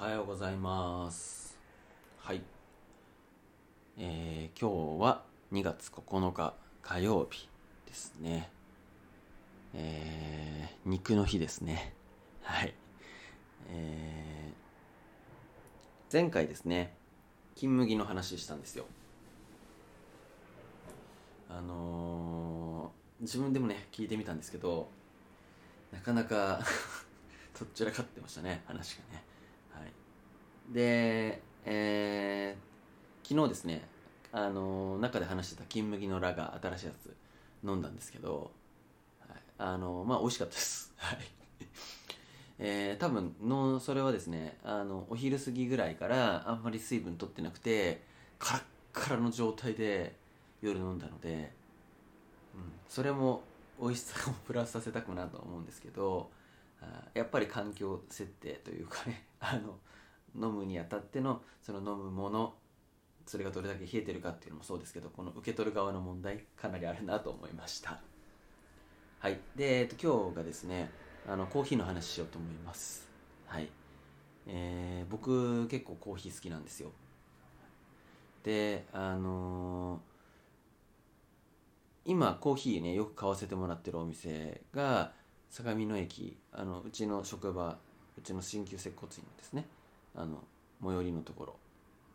はようございます。はい。えー、今日は2月9日火曜日ですね。えー、肉の日ですね。はい。えー、前回ですね金麦の話したんですよ。あのー、自分でもね聞いてみたんですけどなかなか とっちらかってましたね話がね。で、えー、昨日ですね、あの中で話してた金麦のラが新しいやつ飲んだんですけど、はい、あのまあ美味しかったです。はい。えー、多分のそれはですねあのお昼過ぎぐらいからあんまり水分取ってなくてカラッカラの状態で夜飲んだので、うん、それも美味しさを プラスさせたくなと思うんですけどあやっぱり環境設定というかねあの飲むにあたってのその飲むものそれがどれだけ冷えてるかっていうのもそうですけどこの受け取る側の問題かなりあるなと思いました。はい。で、えっと、今日がですねあのコーヒーの話しようと思います。はい。えー、僕結構コーヒー好きなんですよ。であのー、今コーヒーねよく買わせてもらってるお店が相模野駅あのうちの職場うちの鍼灸接骨院ですね。あの最寄りのところ、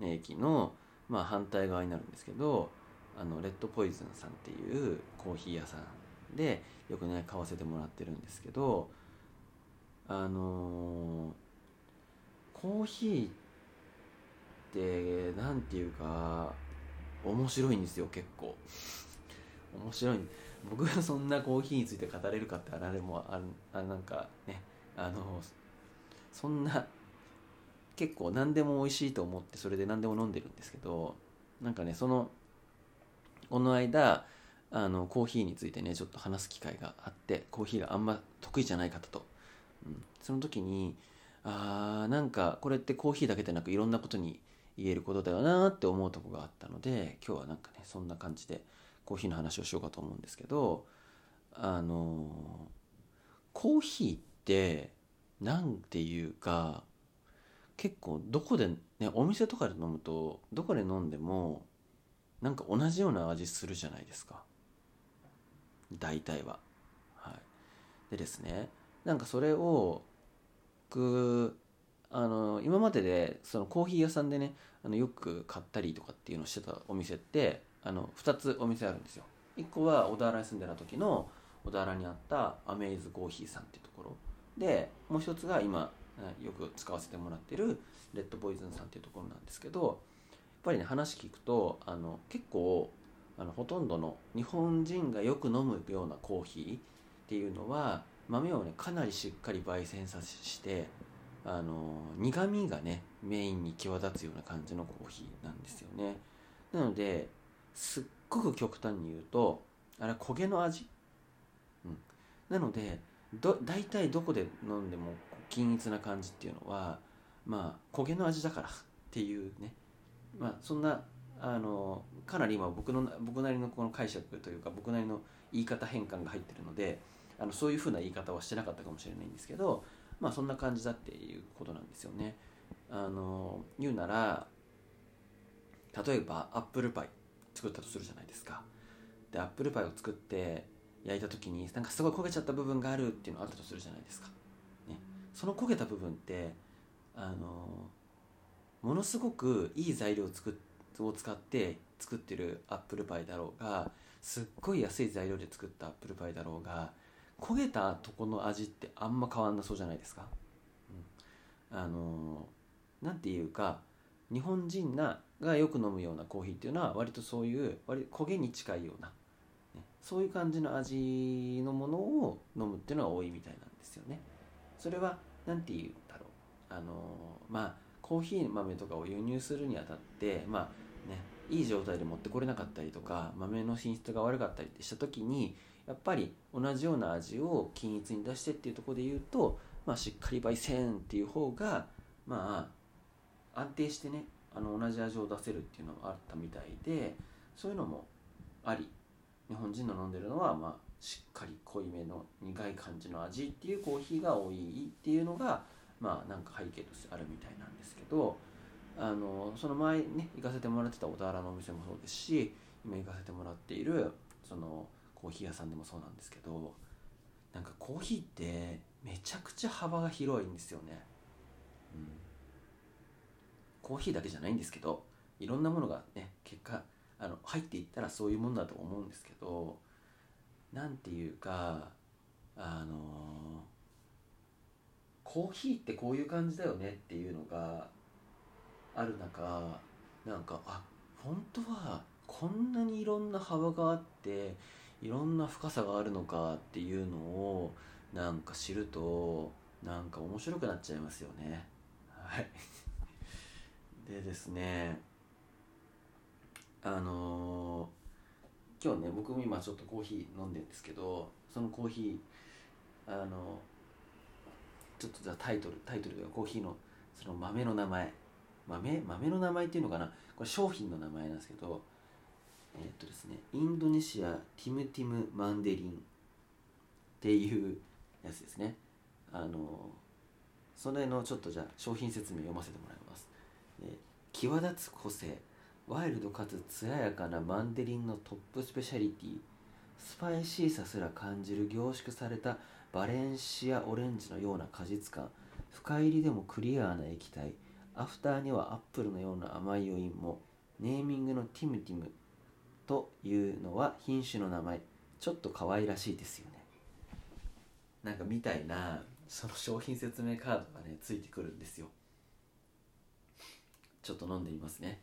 駅の、まあ、反対側になるんですけどあのレッドポイズンさんっていうコーヒー屋さんでよくね買わせてもらってるんですけどあのー、コーヒーって何ていうか面白いんですよ結構。面白い。僕がそんなコーヒーについて語れるかってあれもああなんかねあのそんな結構何でも美味しいと思ってそれで何でも飲んでるんですけどなんかねそのこの間あのコーヒーについてねちょっと話す機会があってコーヒーがあんま得意じゃない方と、うん、その時にあーなんかこれってコーヒーだけでなくいろんなことに言えることだよなって思うとこがあったので今日はなんかねそんな感じでコーヒーの話をしようかと思うんですけどあのコーヒーって何ていうか結構どこでねお店とかで飲むとどこで飲んでもなんか同じような味するじゃないですか。大体は。はい。でですねなんかそれを僕あの今まででそのコーヒー屋さんでねあのよく買ったりとかっていうのをしてたお店ってあの2つお店あるんですよ。1個は小田原に住んでた時の小田原にあったアメイズコーヒーさんっていうところ。でもう一つが今よく使わせてもらってるレッドポイズンさんっていうところなんですけどやっぱりね話聞くとあの結構あのほとんどの日本人がよく飲むようなコーヒーっていうのは豆をねかなりしっかり焙煎さしてあの苦みがねメインに際立つような感じのコーヒーなんですよね。なのですっごく極端に言うとあれ焦げの味、うん、なのでど大体どこで飲んでも均一な感じっていうのはまあ焦げの味だからっていうねまあそんなあのかなり今僕の僕なりのこの解釈というか僕なりの言い方変換が入ってるのであのそういうふうな言い方はしてなかったかもしれないんですけどまあそんな感じだっていうことなんですよね。あの言うなら例えばアップルパイ作ったとするじゃないですか。でアップルパイを作って焼いた時になんかすごい焦げちゃった部分があるっていうのがあったとするじゃないですか。ね、その焦げた部分ってあのものすごくいい材料を作を使って作ってるアップルパイだろうがすっごい安い材料で作ったアップルパイだろうが焦げたとこの味ってあんま変わんなそうじゃないですか。うん、あのなんていうか日本人ながよく飲むようなコーヒーっていうのは割とそういう割焦げに近いようなそういう感じの味のものを飲むっていうのが多いみたいなんですよね。それは何て言うんだろう。あのまあコーヒー豆とかを輸入するにあたってまあねいい状態で持ってこれなかったりとか豆の品質が悪かったりってした時にやっぱり同じような味を均一に出してっていうとこで言うと、まあ、しっかり焙煎っていう方がまあ安定してねあの同じ味を出せるっていうのがあったみたいでそういうのもあり。日本人の飲んでるのは、まあ、しっかり濃いめの苦い感じの味っていうコーヒーが多いっていうのが、まあなんか背景としてあるみたいなんですけどあのその前ね行かせてもらってた小田原のお店もそうですし今行かせてもらっているそのコーヒー屋さんでもそうなんですけどなんかコーヒーってめちゃくちゃ幅が広いんですよね、うん、コーヒーだけじゃないんですけどいろんなものがね結果あの入っていったらそういうものだと思うんですけどなんていうかあのコーヒーってこういう感じだよねっていうのがある中なんかあ本当はこんなにいろんな幅があっていろんな深さがあるのかっていうのをなんか知るとなんか面白くなっちゃいますよね。はい。でですねあのー、今日ね僕も今ちょっとコーヒー飲んでるんですけどそのコーヒーあのちょっとじゃあタイトルタイトルがコーヒーのその豆の名前。豆？豆の名前っていうのかな？これ商品の名前なんですけどえー、っとですねインドネシアティムティムマンデリンっていうやつですね。あのそれのちょっとじゃあ商品説明読ませてもらいます、えー、際立つ個性。ワイルドかつ艶やかなマンデリンのトップスペシャリティスパイシーさすら感じる凝縮されたバレンシアオレンジのような果実感深煎りでもクリアーな液体アフターにはアップルのような甘い余韻もネーミングのティムティムというのは品種の名前ちょっと可愛らしいですよね。なんかみたいなその商品説明カードがねついてくるんですよ。ちょっと飲んでみますね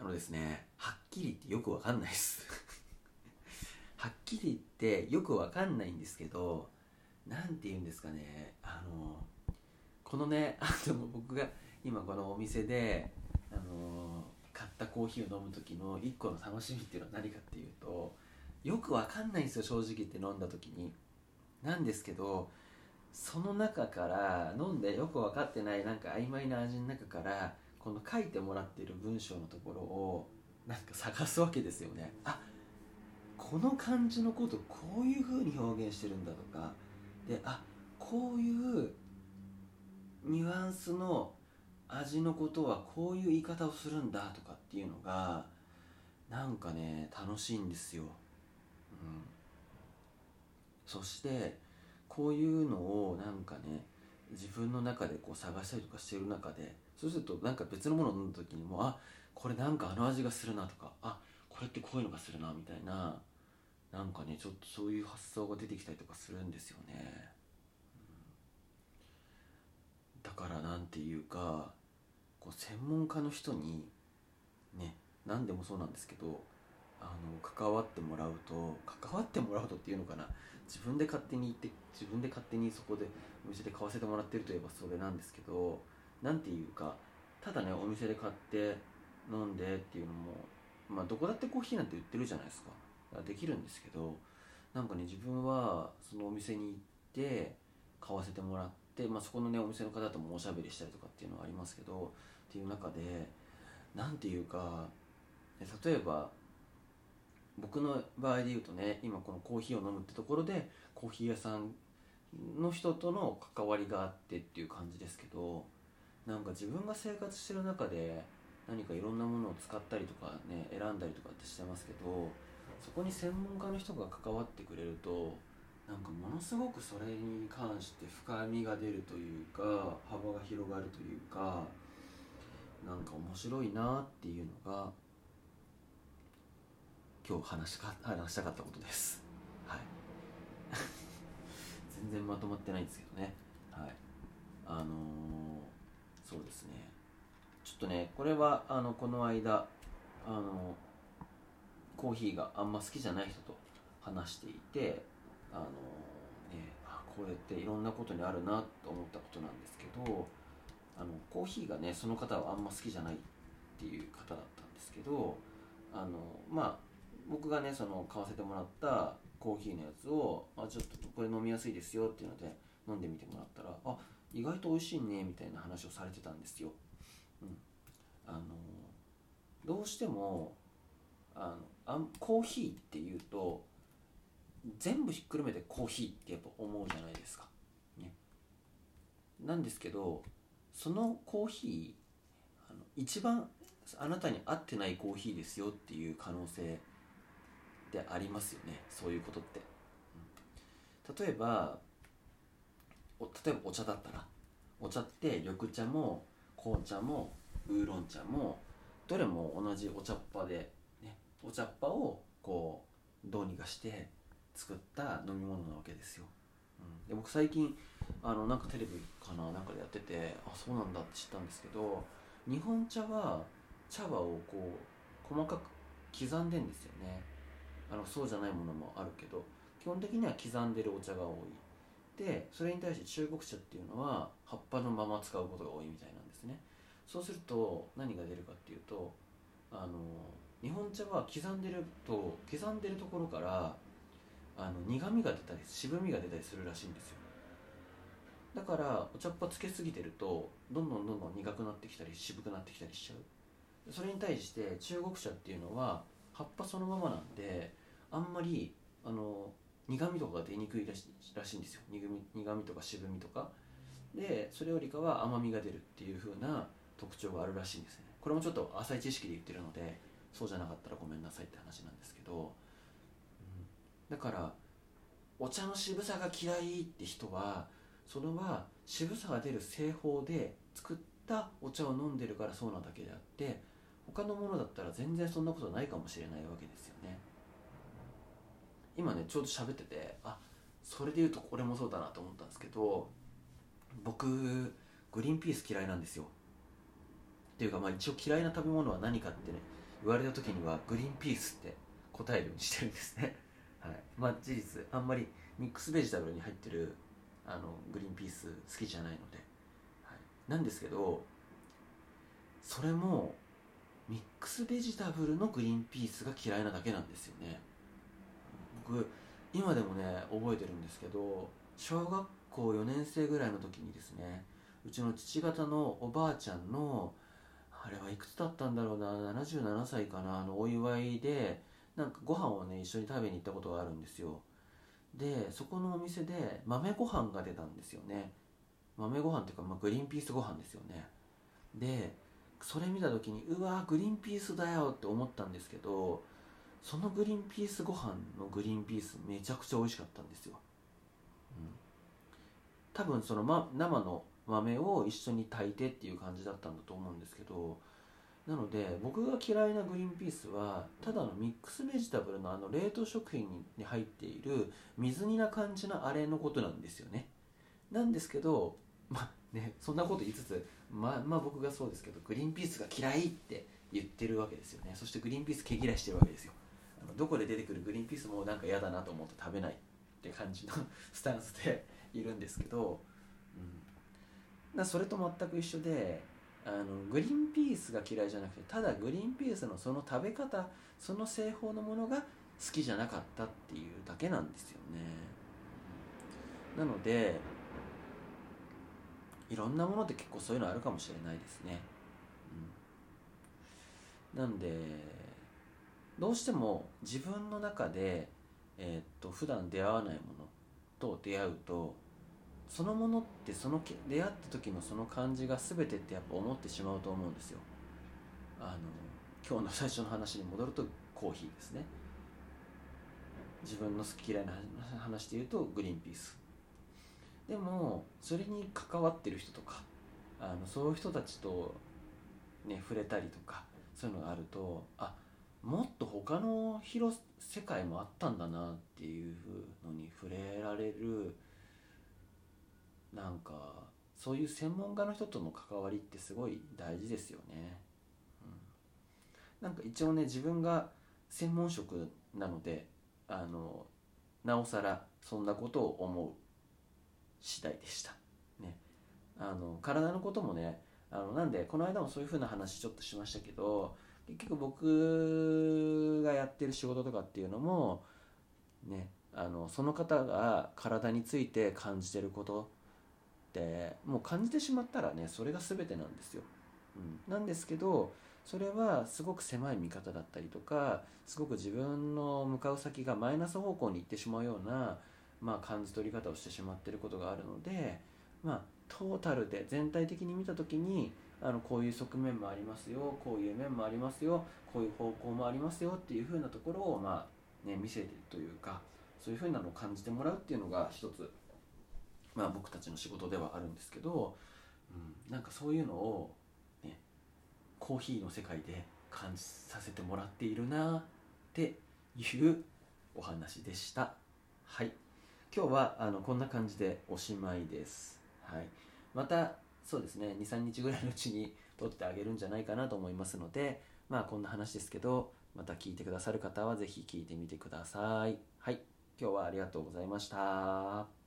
あのですねはっきり言ってよくわかんないです。はっきり言ってよくわかんないんですけど何て言うんですかねあのこのね あでも僕が今このお店であの買ったコーヒーを飲む時の一個の楽しみっていうのは何かっていうとよくわかんないんですよ正直言って飲んだ時に。なんですけどその中から飲んでよく分かってないなんか曖昧な味の中からこの書いてもらってる文章のところをなんか探すわけですよね。あこの漢字のことこういう風に表現してるんだとか。であこういうニュアンスの味のことはこういう言い方をするんだとかっていうのがなんかね楽しいんですよ、うん、そしてこういうのをなんかね自分の中でこう探したりとかしてる中でそうするとなんか別のものを飲んだ時にもあこれなんかあの味がするなとかあこれってこういうのがするなみたいななんかねちょっとそういう発想が出てきたりとかするんですよね、だからなんていうかこう専門家の人にね何でもそうなんですけどあの関わってもらうと関わってもらうとっていうのかな自分で勝手に行って自分で勝手にそこでお店で買わせてもらってるといえばそれなんですけど何ていうかただねお店で買って飲んでっていうのもまあどこだってコーヒーなんて売ってるじゃないですか。できるんですけどなんかね自分はそのお店に行って買わせてもらって、まあ、そこのねお店の方ともおしゃべりしたりとかっていうのはありますけどっていう中で何ていうか例えば僕の場合で言うとね今このコーヒーを飲むってところでコーヒー屋さんの人との関わりがあってっていう感じですけどなんか自分が生活してる中で何かいろんなものを使ったりとかね選んだりとかってしてますけどそこに専門家の人が関わってくれるとなんかものすごくそれに関して深みが出るというか幅が広がるというかなんか面白いなっていうのが今日話しか話したかったことです。はい。全然まとまってないんですけどね。はい。あのー、そうですね。ちょっとねこれはあのこの間あのコーヒーがあんま好きじゃない人と話していてあのねあこれっていろんなことにあるなと思ったことなんですけどあのコーヒーがねその方はあんま好きじゃないっていう方だったんですけどあのまあ僕がねその買わせてもらったコーヒーのやつをあちょっとこれ飲みやすいですよっていうので飲んでみてもらったらあ意外と美味しいねみたいな話をされてたんですよ。うん、あのどうしてもあのあんコーヒーっていうと全部ひっくるめてコーヒーってやっぱ思うじゃないですか。ね、なんですけどそのコーヒーあの一番あなたに合ってないコーヒーですよっていう可能性ってありますよねそういうことって。うん、例えば例えばお茶だったら。お茶って緑茶も紅茶もウーロン茶もどれも同じお茶っ葉で、ね、お茶っ葉をこうどうにかして作った飲み物なわけですよ、うん、で僕最近あのなんかテレビかななんかでやっててあそうなんだって知ったんですけど日本茶は茶葉をこう細かく刻んでんですよね。あのそうじゃないものもあるけど基本的には刻んでるお茶が多い。でそれに対して中国茶っていうのは葉っぱのまま使うことが多いみたいなんですね。そうすると何が出るかっていうとあの日本茶は刻んでると刻んでるところからあの苦みが出たり渋みが出たりするらしいんですよ。だからお茶っ葉つけすぎてるとどんどんどんどん苦くなってきたり渋くなってきたりしちゃう。それに対して中国茶っていうのは葉っぱそのままなんであんまりあの苦みとかが出にくいらしらしいんですよ。苦み苦みとか渋みとか。でそれよりかは甘みが出るっていう風な特徴があるらしいんですね。これもちょっと浅い知識で言ってるのでそうじゃなかったらごめんなさいって話なんですけど、うん、だからお茶の渋さが嫌いって人はそれは渋さが出る製法で作ったお茶を飲んでるからそうなだけであって他のものだったら全然そんなことないかもしれないわけですよね。今ねちょうど喋っててあそれで言うとこれもそうだなと思ったんですけど僕グリーンピース嫌いなんですよ。っていうかまあ一応嫌いな食べ物は何かってね言われた時にはグリーンピースって答えるようにしてるんですね。はい。まあ事実あんまりミックスベジタブルに入ってるあのグリーンピース好きじゃないので、はい、なんですけどそれもミックスベジタブルのグリーンピースが嫌いなだけなんですよね。僕今でもね覚えてるんですけど小学校4年生ぐらいの時にですねうちの父方のおばあちゃんのあれはいくつだったんだろうな77歳かなあのお祝いでなんかご飯をね一緒に食べに行ったことがあるんですよ。でそこのお店で豆ご飯が出たんですよね。豆ご飯っていうか、まあ、グリーンピースご飯ですよね。でそれ見た時にうわグリーンピースだよって思ったんですけどそのグリーンピースご飯のグリーンピースめちゃくちゃ美味しかったんですよ、うん、多分その、ま、生の豆を一緒に炊いてっていう感じだったんだと思うんですけどなので僕が嫌いなグリーンピースはただのミックスベジタブルのあの冷凍食品に入っている水煮な感じのあれのことなんですよね。なんですけどまあねそんなこと言いつつままあ僕がそうですけどグリーンピースが嫌いって言ってるわけですよね。そしてグリーンピース毛嫌いしてるわけですよ。どこで出てくるグリーンピースもなんか嫌だなと思って食べないって感じの スタンスでいるんですけど、うん、だそれと全く一緒であのグリーンピースが嫌いじゃなくてただグリーンピースのその食べ方その製法のものが好きじゃなかったっていうだけなんですよね。なのでいろんなものって結構そういうのあるかもしれないですね、うん、なんでどうしても自分の中で、えー、っと普段出会わないものと出会うとそのものってその出会った時のその感じが全てってやっぱ思ってしまうと思うんですよ。あの今日の最初の話に戻るとコーヒーですね。自分の好き嫌いな話で言うとグリーンピース。でもそれに関わってる人とかあのそういう人たちとね触れたりとかそういうのがあるとあっもっと他の広世界もあったんだなっていうのに触れられるなんかそういう専門家の人との関わりってすごい大事ですよね。うん、なんか一応ね自分が専門職なのであのなおさらそんなことを思う次第でした。ね、あの体のこともねあのなんでこの間もそういうふうな話ちょっとしましたけど結局僕がやってる仕事とかっていうのもねあのその方が体について感じてることってもう感じてしまったらねそれが全てなんですよ、うん、なんですけどそれはすごく狭い見方だったりとかすごく自分の向かう先がマイナス方向に行ってしまうような、まあ、感じ取り方をしてしまってることがあるので、まあ、トータルで全体的に見た時にあのこういう側面もありますよこういう面もありますよこういう方向もありますよっていうふうなところを、まあね、見せてるというかそういうふうなのを感じてもらうっていうのが一つ、まあ、僕たちの仕事ではあるんですけど、うん、なんかそういうのを、ね、コーヒーの世界で感じさせてもらっているなっていうお話でした。はい今日はあのこんな感じでおしまいです。はい、またそうですね23日ぐらいのうちに撮ってあげるんじゃないかなと思いますのでまあこんな話ですけどまた聞いてくださる方は是非聞いてみてください。はい今日はありがとうございました。